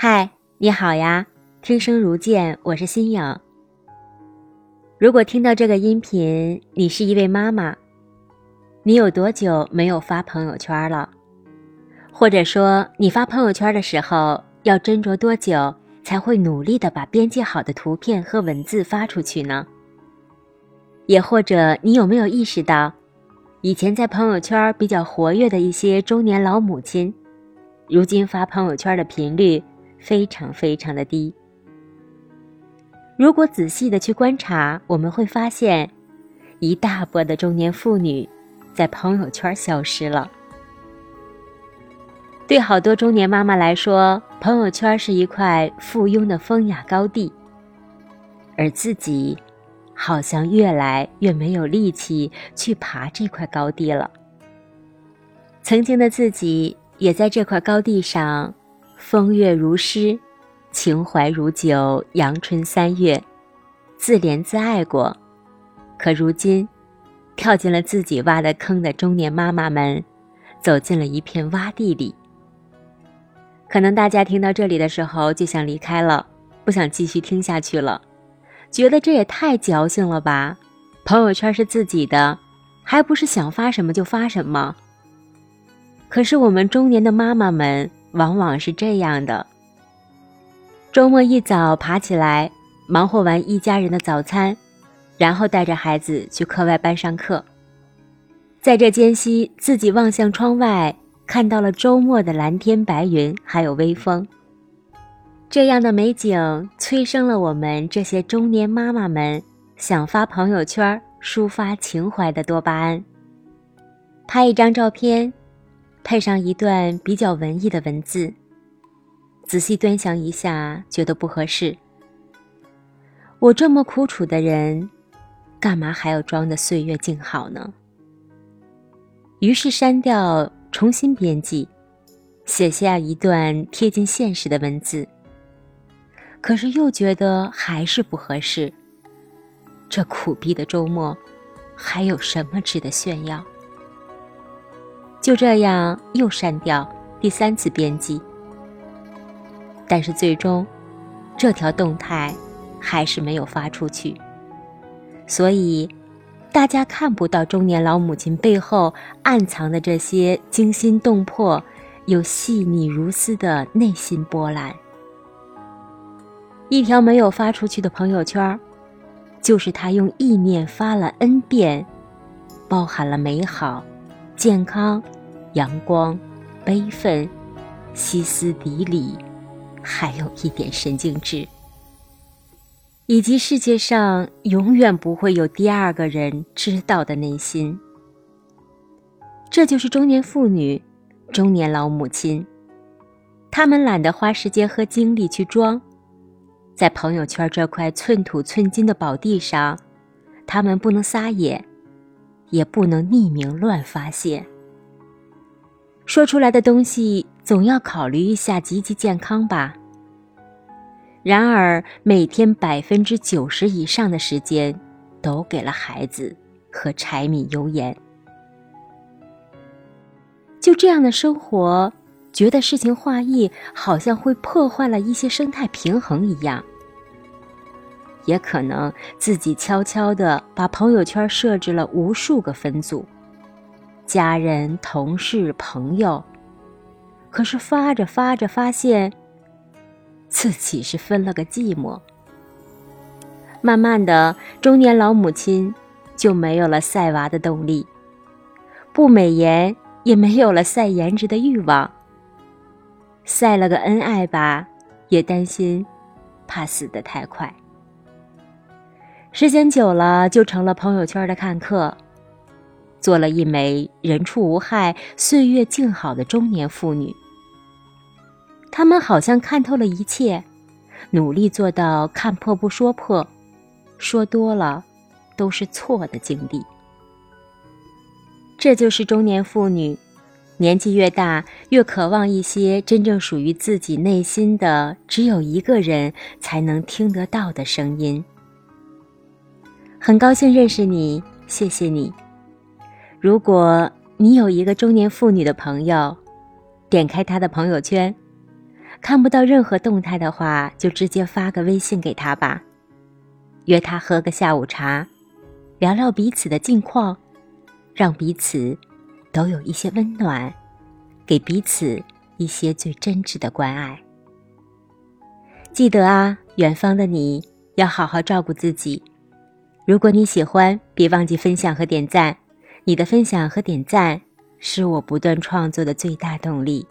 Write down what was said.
嗨，你好呀！听声如见，我是新颖。如果听到这个音频，你是一位妈妈，你有多久没有发朋友圈了？或者说，你发朋友圈的时候要斟酌多久才会努力的把编辑好的图片和文字发出去呢？也或者，你有没有意识到，以前在朋友圈比较活跃的一些中年老母亲，如今发朋友圈的频率？非常非常的低。如果仔细的去观察，我们会发现，一大波的中年妇女在朋友圈消失了。对好多中年妈妈来说，朋友圈是一块附庸的风雅高地，而自己好像越来越没有力气去爬这块高地了。曾经的自己也在这块高地上。风月如诗，情怀如酒，阳春三月，自怜自爱过。可如今，跳进了自己挖的坑的中年妈妈们，走进了一片洼地里。可能大家听到这里的时候就想离开了，不想继续听下去了，觉得这也太矫情了吧？朋友圈是自己的，还不是想发什么就发什么？可是我们中年的妈妈们。往往是这样的：周末一早爬起来，忙活完一家人的早餐，然后带着孩子去课外班上课。在这间隙，自己望向窗外，看到了周末的蓝天白云，还有微风。这样的美景催生了我们这些中年妈妈们想发朋友圈抒发情怀的多巴胺。拍一张照片。配上一段比较文艺的文字，仔细端详一下，觉得不合适。我这么苦楚的人，干嘛还要装的岁月静好呢？于是删掉，重新编辑，写下一段贴近现实的文字。可是又觉得还是不合适。这苦逼的周末，还有什么值得炫耀？就这样又删掉，第三次编辑。但是最终，这条动态还是没有发出去。所以，大家看不到中年老母亲背后暗藏的这些惊心动魄又细腻如丝的内心波澜。一条没有发出去的朋友圈，就是他用意念发了 N 遍，包含了美好。健康、阳光、悲愤、歇斯底里，还有一点神经质，以及世界上永远不会有第二个人知道的内心。这就是中年妇女、中年老母亲，她们懒得花时间和精力去装，在朋友圈这块寸土寸金的宝地上，她们不能撒野。也不能匿名乱发泄。说出来的东西总要考虑一下积极健康吧。然而，每天百分之九十以上的时间，都给了孩子和柴米油盐。就这样的生活，觉得诗情画意，好像会破坏了一些生态平衡一样。也可能自己悄悄地把朋友圈设置了无数个分组，家人、同事、朋友，可是发着发着发现，自己是分了个寂寞。慢慢的，中年老母亲就没有了晒娃的动力，不美颜也没有了晒颜值的欲望。晒了个恩爱吧，也担心，怕死得太快。时间久了，就成了朋友圈的看客，做了一枚人畜无害、岁月静好的中年妇女。他们好像看透了一切，努力做到看破不说破，说多了都是错的境地。这就是中年妇女，年纪越大，越渴望一些真正属于自己内心的、只有一个人才能听得到的声音。很高兴认识你，谢谢你。如果你有一个中年妇女的朋友，点开她的朋友圈，看不到任何动态的话，就直接发个微信给她吧，约她喝个下午茶，聊聊彼此的近况，让彼此都有一些温暖，给彼此一些最真挚的关爱。记得啊，远方的你要好好照顾自己。如果你喜欢，别忘记分享和点赞。你的分享和点赞是我不断创作的最大动力。